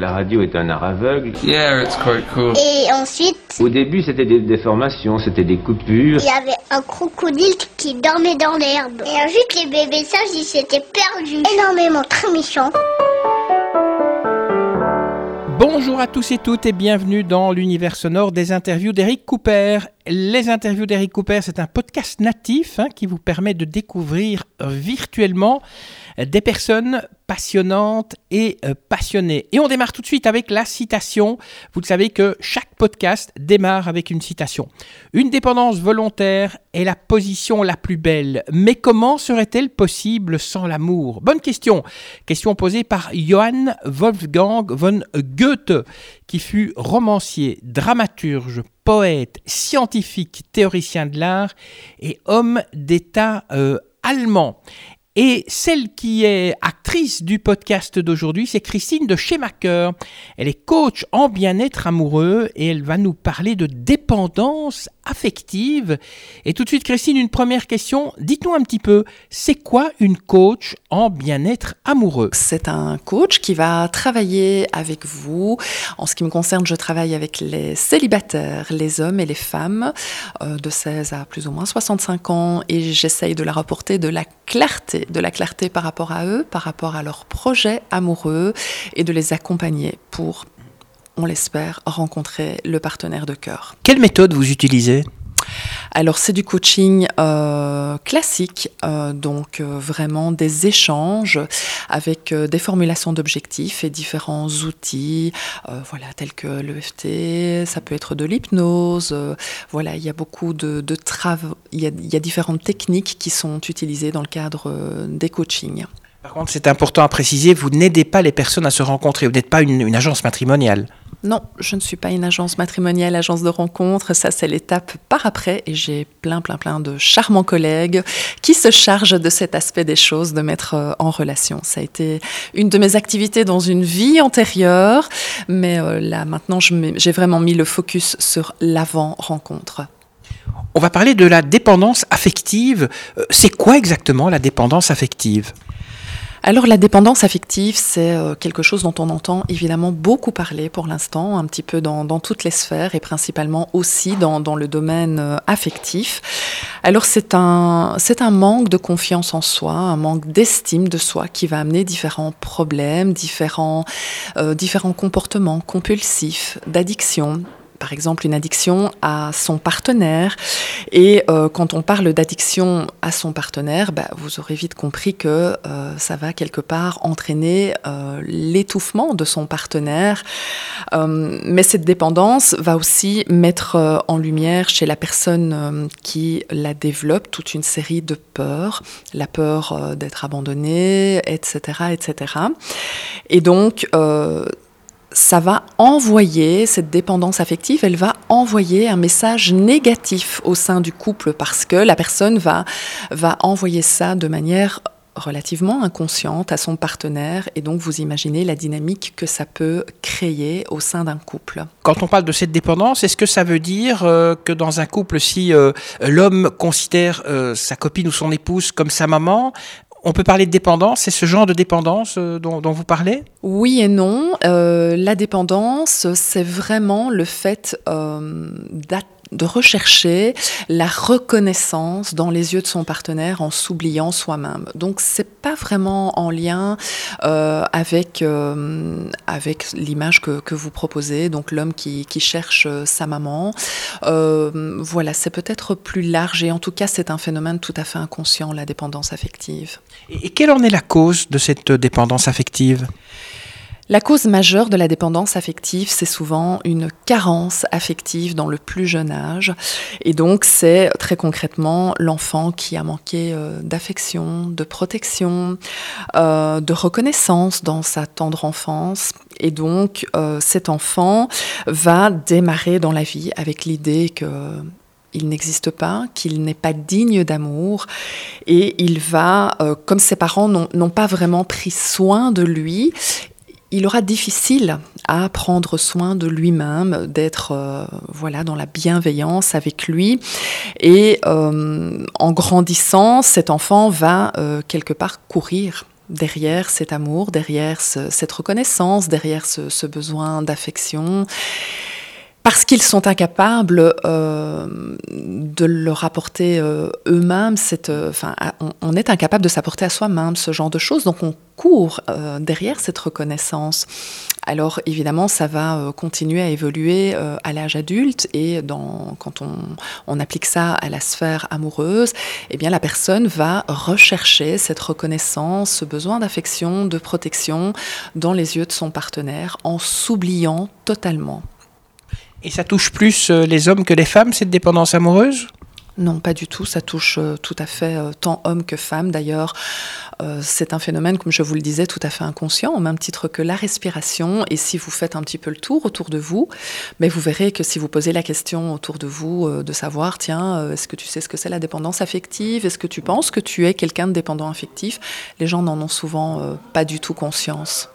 La radio est un art aveugle. Yeah, it's quite cool. Et ensuite, Au début, c'était des déformations, c'était des coupures. il y avait un crocodile qui dormait dans l'herbe. Et ensuite, les bébés sages, ils s'étaient perdus. Énormément, très méchants. Bonjour à tous et toutes et bienvenue dans l'univers sonore des interviews d'Eric Cooper. Les interviews d'Eric Cooper, c'est un podcast natif hein, qui vous permet de découvrir euh, virtuellement euh, des personnes passionnantes et euh, passionnées. Et on démarre tout de suite avec la citation. Vous le savez que chaque podcast démarre avec une citation. Une dépendance volontaire est la position la plus belle. Mais comment serait-elle possible sans l'amour? Bonne question. Question posée par Johann Wolfgang von Goethe, qui fut romancier, dramaturge, poète, scientifique, théoricien de l'art et homme d'État euh, allemand. Et celle qui est actrice du podcast d'aujourd'hui, c'est Christine de Schemacher. Elle est coach en bien-être amoureux et elle va nous parler de dépendance affective. Et tout de suite, Christine, une première question. Dites-nous un petit peu, c'est quoi une coach en bien-être amoureux? C'est un coach qui va travailler avec vous. En ce qui me concerne, je travaille avec les célibataires, les hommes et les femmes euh, de 16 à plus ou moins 65 ans et j'essaye de leur apporter de la clarté, de la clarté par rapport à eux, par rapport à leurs projets amoureux et de les accompagner pour, on l'espère, rencontrer le partenaire de cœur. Quelle méthode vous utilisez? Alors c'est du coaching euh, classique, euh, donc euh, vraiment des échanges avec des formulations d'objectifs et différents outils, voilà tels que l'EFT, ça peut être de l'hypnose, voilà il y a beaucoup de, de il y a, différentes techniques qui sont utilisées dans le cadre des coachings. Par contre, c'est important à préciser, vous n'aidez pas les personnes à se rencontrer, vous n'êtes pas une agence matrimoniale. Non, je ne suis pas une agence matrimoniale, agence de rencontre. Ça, c'est l'étape par après. Et j'ai plein, plein, plein de charmants collègues qui se chargent de cet aspect des choses, de mettre euh, en relation. Ça a été une de mes activités dans une vie antérieure. Mais euh, là, maintenant, j'ai vraiment mis le focus sur l'avant-rencontre. On va parler de la dépendance affective. Euh, C'est quoi exactement la dépendance affective? Alors la dépendance affective, c'est euh, quelque chose dont on entend évidemment beaucoup parler pour l'instant, un petit peu dans, toutes les sphères et principalement aussi dans, dans le domaine euh, affectif. Alors c'est un, c'est un manque de confiance en soi, un manque d'estime de soi qui va amener différents problèmes, différents, euh, différents comportements compulsifs, d'addiction, par exemple une addiction à son partenaire. Et euh, quand on parle d'addiction à son partenaire, bah, vous aurez vite compris que euh, ça va quelque part entraîner euh, l'étouffement de son partenaire. Mais cette dépendance va aussi mettre en lumière chez la personne qui la développe toute une série de peurs, la peur d'être abandonné, etc., etc. Et donc, ça va envoyer, cette dépendance affective, elle va envoyer un message négatif au sein du couple parce que la personne va, va envoyer ça de manière relativement inconsciente à son partenaire et donc vous imaginez la dynamique que ça peut créer au sein d'un couple. Quand on parle de cette dépendance, est-ce que ça veut dire euh, que dans un couple, si euh, l'homme considère euh, sa copine ou son épouse comme sa maman, on peut parler de dépendance C'est ce genre de dépendance euh, dont, vous parlez? Oui et non. Euh, la dépendance, c'est vraiment le fait euh, d'a- de rechercher la reconnaissance dans les yeux de son partenaire en s'oubliant soi-même. Donc c'est pas vraiment en lien euh, avec euh, avec l'image que, que vous proposez, donc l'homme qui, qui cherche euh, sa maman. Voilà, c'est peut-être plus large et en tout cas c'est un phénomène tout à fait inconscient, la dépendance affective. et quelle en est la cause de cette dépendance affective? La cause majeure de la dépendance affective, c'est souvent une carence affective dans le plus jeune âge. Et donc, c'est très concrètement l'enfant qui a manqué euh, d'affection, de protection, euh, de reconnaissance dans sa tendre enfance. Et donc, euh, cet enfant va démarrer dans la vie avec l'idée que il n'existe pas, qu'il n'est pas digne d'amour, et il va, comme ses parents n'ont pas vraiment pris soin de lui, il aura difficile à prendre soin de lui-même, d'être euh, voilà dans la bienveillance avec lui. Et euh, en grandissant, cet enfant va euh, quelque part courir derrière cet amour, derrière cette reconnaissance, derrière ce, besoin d'affection parce qu'ils sont incapables euh, de leur apporter euh, eux-mêmes, enfin, on, est incapable de s'apporter à soi-même ce genre de choses, donc on court derrière cette reconnaissance. Alors évidemment, ça va euh, continuer à évoluer euh, à l'âge adulte et quand on, applique ça à la sphère amoureuse, eh bien la personne va rechercher cette reconnaissance, ce besoin d'affection, de protection dans les yeux de son partenaire en s'oubliant totalement. Et ça touche plus euh, les hommes que les femmes, cette dépendance amoureuse? Non, pas du tout. Ça touche euh, tout à fait euh, tant hommes que femmes. D'ailleurs, c'est un phénomène, comme je vous le disais, tout à fait inconscient, au même titre que la respiration. Et si vous faites un petit peu le tour autour de vous, mais vous verrez que si vous posez la question autour de vous de savoir, tiens, est-ce que tu sais ce que c'est la dépendance affective? Est-ce que tu penses que tu es quelqu'un de dépendant affectif? Les gens n'en ont souvent pas du tout conscience.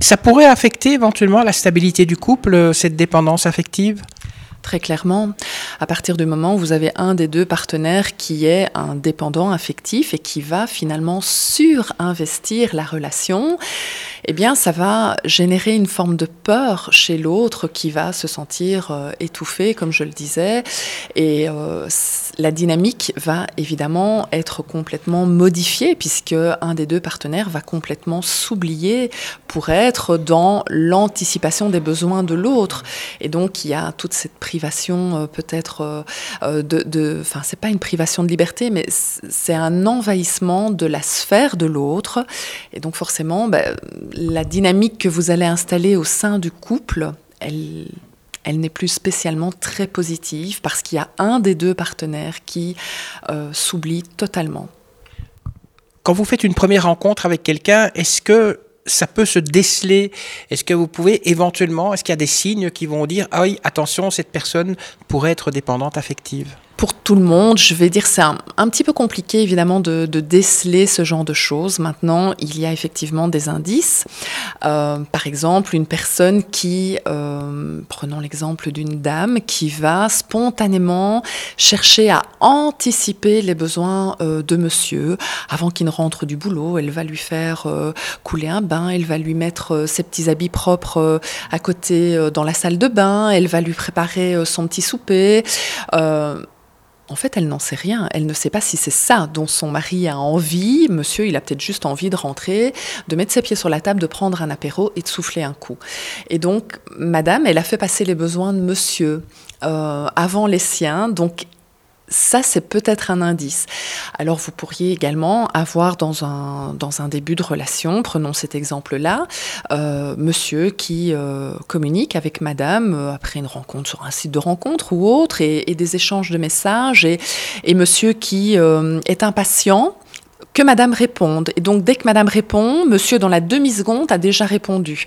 Ça pourrait affecter éventuellement la stabilité du couple, cette dépendance affective? Très clairement, à partir du moment où vous avez un des deux partenaires qui est un dépendant affectif et qui va finalement surinvestir la relation, eh bien, ça va générer une forme de peur chez l'autre qui va se sentir euh, étouffé, comme je le disais, et euh, la dynamique va évidemment être complètement modifiée puisque un des deux partenaires va complètement s'oublier pour être dans l'anticipation des besoins de l'autre, et donc il y a toute cette privation euh, peut-être de, enfin, c'est pas une privation de liberté, mais c'est un envahissement de la sphère de l'autre, et donc forcément, ben, la dynamique que vous allez installer au sein du couple, elle, elle n'est plus spécialement très positive parce qu'il y a un des deux partenaires qui euh, s'oublie totalement. Quand vous faites une première rencontre avec quelqu'un, est-ce que ça peut se déceler? Est-ce que vous pouvez éventuellement, est-ce qu'il y a des signes qui vont dire, ah oui, attention, cette personne pourrait être dépendante affective? Pour tout le monde. Je vais dire c'est un, petit peu compliqué évidemment de, déceler ce genre de choses. Maintenant, il y a effectivement des indices. Euh, par exemple, une personne qui, euh, prenons l'exemple d'une dame, qui va spontanément chercher à anticiper les besoins euh, de monsieur avant qu'il ne rentre du boulot. Elle va lui faire couler un bain, elle va lui mettre ses petits habits propres à côté dans la salle de bain, elle va lui préparer son petit souper en fait, elle n'en sait rien. Elle ne sait pas si c'est ça dont son mari a envie. Monsieur, il a peut-être juste envie de rentrer, de mettre ses pieds sur la table, de prendre un apéro et de souffler un coup. Et donc, madame, elle a fait passer les besoins de monsieur euh, avant les siens. Donc, ça, c'est peut-être un indice. Alors, vous pourriez également avoir dans un, dans un début de relation, prenons cet exemple-là, euh, monsieur qui euh, communique avec madame euh, après une rencontre sur un site de rencontre ou autre, et, des échanges de messages, et, monsieur qui est impatient que madame réponde. Et donc, dès que madame répond, monsieur, dans la demi-seconde, a déjà répondu.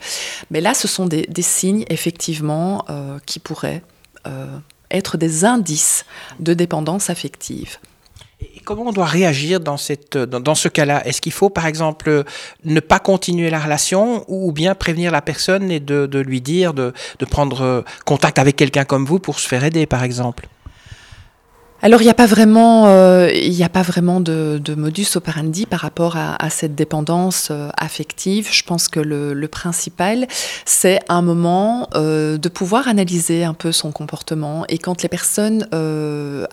Mais là, ce sont des signes, effectivement, qui pourraient être des indices de dépendance affective. Et comment on doit réagir dans, cette, dans, ce cas-là? Est-ce qu'il faut, par exemple, ne pas continuer la relation ou bien prévenir la personne et de, lui dire de, de prendre contact avec quelqu'un comme vous pour se faire aider, par exemple? Alors il n'y a pas vraiment, euh, il a pas vraiment de, modus operandi par rapport à, cette dépendance euh, affective. Je pense que le, principal, c'est un moment euh, de pouvoir analyser un peu son comportement. Et quand les personnes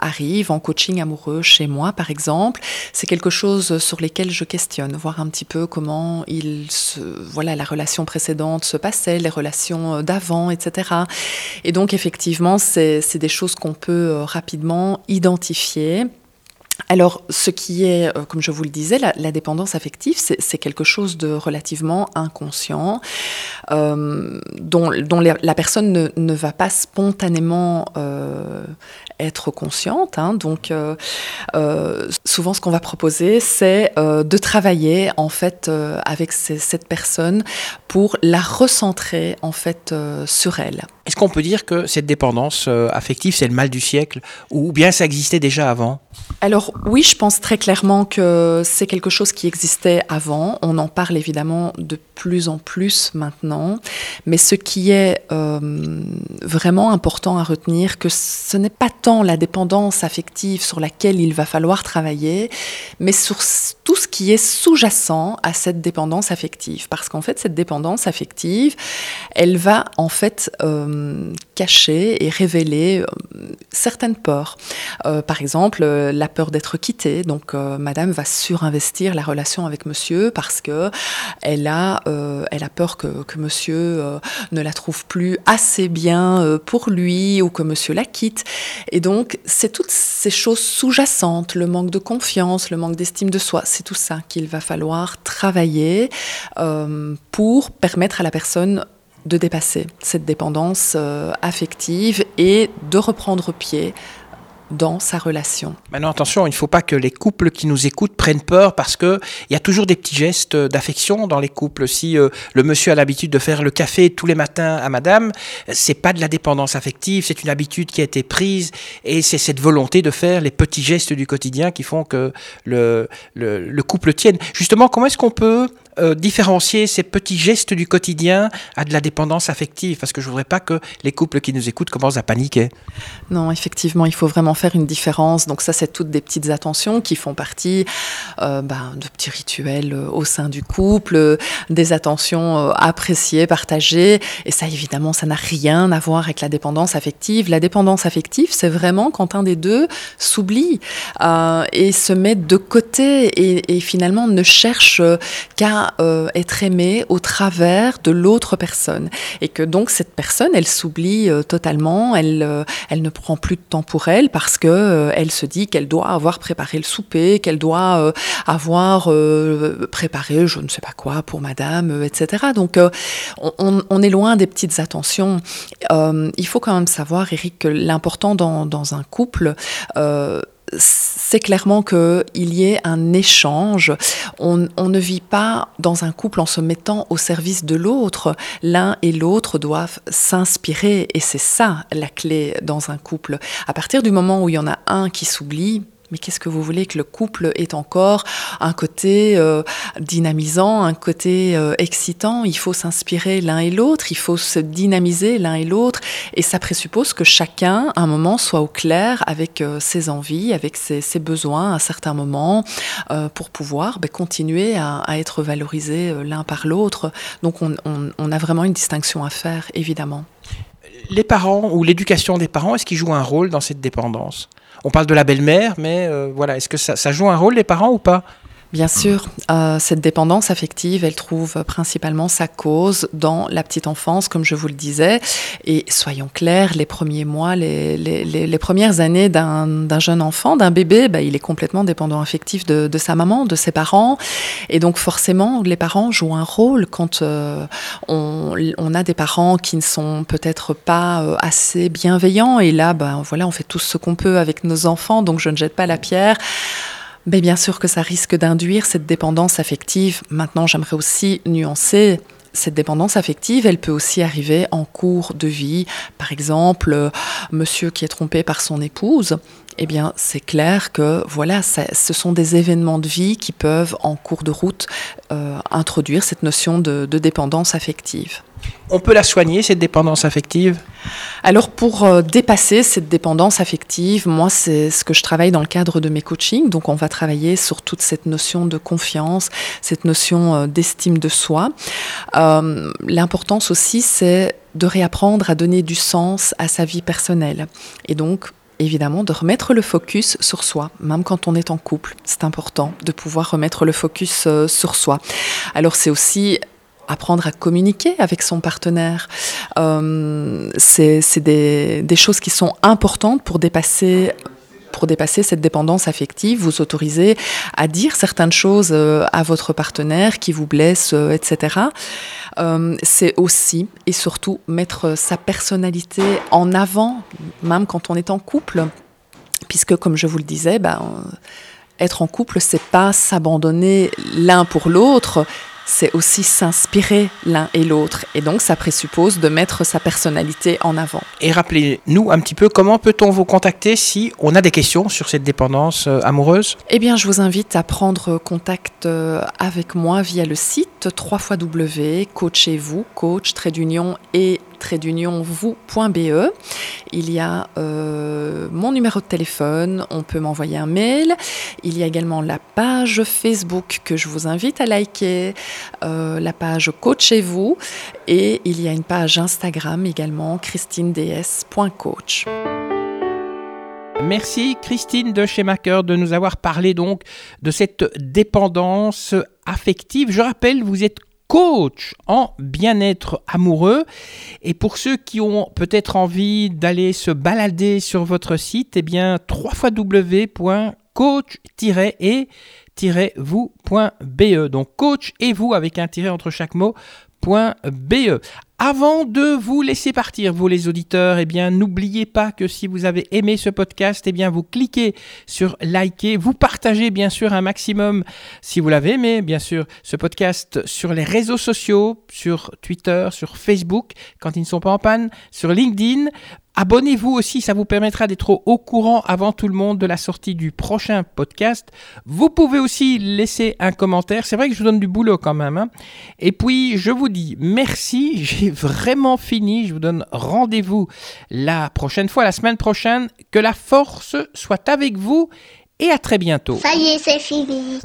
arrivent en coaching amoureux chez moi, par exemple, c'est quelque chose sur lesquels je questionne, voir un petit peu comment il se, voilà, la relation précédente se passait, les relations d'avant, etc. Et donc effectivement, c'est des choses qu'on peut rapidement identifier. Alors, ce qui est, euh, comme je vous le disais, la, dépendance affective, c'est quelque chose de relativement inconscient, euh, dont, la, personne ne, va pas spontanément euh, être consciente. Hein. donc, souvent, ce qu'on va proposer, c'est de travailler en fait avec cette personne pour la recentrer en fait sur elle. Est-ce qu'on peut dire que cette dépendance euh, affective, c'est le mal du siècle, ou bien ça existait déjà avant? Alors oui, je pense très clairement que c'est quelque chose qui existait avant. On en parle évidemment de plus en plus maintenant, mais ce qui est euh, vraiment important à retenir, que ce n'est pas tant la dépendance affective sur laquelle il va falloir travailler, mais sur tout ce qui est sous-jacent à cette dépendance affective. Parce qu'en fait, cette dépendance affective, elle va en fait euh, cacher et révéler euh, certaines peurs. Euh, par exemple, la peur d'être quittée. Donc, Madame va surinvestir la relation avec Monsieur parce que elle a, elle a peur que, que Monsieur ne la trouve plus assez bien pour lui ou que Monsieur la quitte. Et donc, c'est toutes ces choses sous-jacentes, le manque de confiance, le manque d'estime de soi. C'est tout ça qu'il va falloir travailler euh, pour permettre à la personne de dépasser cette dépendance euh, affective et de reprendre pied dans sa relation. Maintenant, attention, il ne faut pas que les couples qui nous écoutent prennent peur parce que il y a toujours des petits gestes d'affection dans les couples. Si euh, le monsieur a l'habitude de faire le café tous les matins à madame, c'est pas de la dépendance affective, c'est une habitude qui a été prise et c'est cette volonté de faire les petits gestes du quotidien qui font que le, le couple tienne. Justement, comment est-ce qu'on peut euh, différencier ces petits gestes du quotidien à de la dépendance affective Parce que je voudrais pas que les couples qui nous écoutent commencent à paniquer. Non, effectivement, il faut vraiment faire une différence. Donc ça, c'est toutes des petites attentions qui font partie euh, ben, de petits rituels euh, au sein du couple, des attentions appréciées, partagées. Et ça, évidemment, ça n'a rien à voir avec la dépendance affective. La dépendance affective, c'est vraiment quand un des deux s'oublie et se met de côté et finalement ne cherche qu'à euh, être aimé au travers de l'autre personne. Et que donc cette personne, elle s'oublie euh, totalement, elle, euh, elle ne prend plus de temps pour elle parce que elle se dit qu'elle doit avoir préparé le souper, qu'elle doit avoir préparé je ne sais pas quoi pour madame, etc. Donc on, est loin des petites attentions. il faut quand même savoir, Eric, que l'important dans, dans, un couple, c'est clairement qu'il y ait un échange. On, ne vit pas dans un couple en se mettant au service de l'autre. L'un et l'autre doivent s'inspirer et c'est ça la clé dans un couple. À partir du moment où il y en a un qui s'oublie, mais qu'est-ce que vous voulez que le couple ait encore? Un côté euh, dynamisant, un côté euh, excitant Il faut s'inspirer l'un et l'autre, il faut se dynamiser l'un et l'autre, et ça présuppose que chacun, à un moment, soit au clair avec euh, ses envies, avec ses, besoins à certains moments, pour pouvoir ben, continuer à, être valorisé l'un par l'autre. Donc on, on a vraiment une distinction à faire, évidemment. Les parents ou l'éducation des parents, est-ce qu'ils jouent un rôle dans cette dépendance? On parle de la belle-mère, mais euh, voilà, est-ce que ça, ça, joue un rôle les parents ou pas? Bien sûr, euh, cette dépendance affective, elle trouve principalement sa cause dans la petite enfance, comme je vous le disais. Et soyons clairs, les premiers mois, les, les, les, premières années d'un jeune enfant, d'un bébé, bah, il est complètement dépendant affectif de, de, sa maman, de ses parents. Et donc forcément, les parents jouent un rôle quand euh, on, on, a des parents qui ne sont peut-être pas euh, assez bienveillants. Et là, bah, voilà, on fait tout ce qu'on peut avec nos enfants, donc je ne jette pas la pierre. Mais bien sûr que ça risque d'induire cette dépendance affective. Maintenant, j'aimerais aussi nuancer cette dépendance affective, elle peut aussi arriver en cours de vie. Par exemple, euh, monsieur qui est trompé par son épouse, eh bien, c'est clair que voilà, ce sont des événements de vie qui peuvent, en cours de route, euh, introduire cette notion de dépendance affective. On peut la soigner, cette dépendance affective? Alors pour euh, dépasser cette dépendance affective, moi c'est ce que je travaille dans le cadre de mes coachings. Donc on va travailler sur toute cette notion de confiance, cette notion euh, d'estime de soi. Euh, l'importance aussi c'est de réapprendre à donner du sens à sa vie personnelle. Et donc évidemment de remettre le focus sur soi, même quand on est en couple. C'est important de pouvoir remettre le focus sur soi. Alors c'est aussi apprendre à communiquer avec son partenaire. Euh, c'est des, choses qui sont importantes pour dépasser pour dépasser cette dépendance affective, vous autorisez à dire certaines choses euh, à votre partenaire qui vous blesse, euh, etc. c'est aussi et surtout mettre sa personnalité en avant, même quand on est en couple, puisque comme je vous le disais, ben, être en couple, c'est pas s'abandonner l'un pour l'autre, c'est aussi s'inspirer l'un et l'autre. Et donc, ça présuppose de mettre sa personnalité en avant. Et rappelez-nous un petit peu comment peut-on vous contacter si on a des questions sur cette dépendance euh, amoureuse? Eh bien, je vous invite à prendre contact euh, avec moi via le site www.coachez-vous, coach, trait d'union et vous.be. Il y a euh, mon numéro de téléphone, on peut m'envoyer un mail. Il y a également la page Facebook que je vous invite à liker, euh, la page Coachez-vous et il y a une page Instagram également, christineds.coach. Merci Christine de chez Maker de nous avoir parlé donc de cette dépendance affective. Je rappelle, vous êtes coach en bien-être amoureux. Et pour ceux qui ont peut-être envie d'aller se balader sur votre site, eh bien, www.coach-et-vous.be. Donc, coach et vous avec un tiret entre chaque mot. .be. Avant de vous laisser partir, vous les auditeurs, eh bien, n'oubliez pas que si vous avez aimé ce podcast, eh bien, vous cliquez sur liker, vous partagez bien sûr un maximum, si vous l'avez aimé, bien sûr, ce podcast sur les réseaux sociaux, sur Twitter, sur Facebook, quand ils ne sont pas en panne, sur LinkedIn. Abonnez-vous aussi, ça vous permettra d'être au courant avant tout le monde de la sortie du prochain podcast. Vous pouvez aussi laisser un commentaire. C'est vrai que je vous donne du boulot quand même. Hein. Et puis, je vous dis merci. Vraiment fini. Je vous donne rendez-vous la prochaine fois, la semaine prochaine. Que la force soit avec vous et à très bientôt. Ça y est, c'est fini.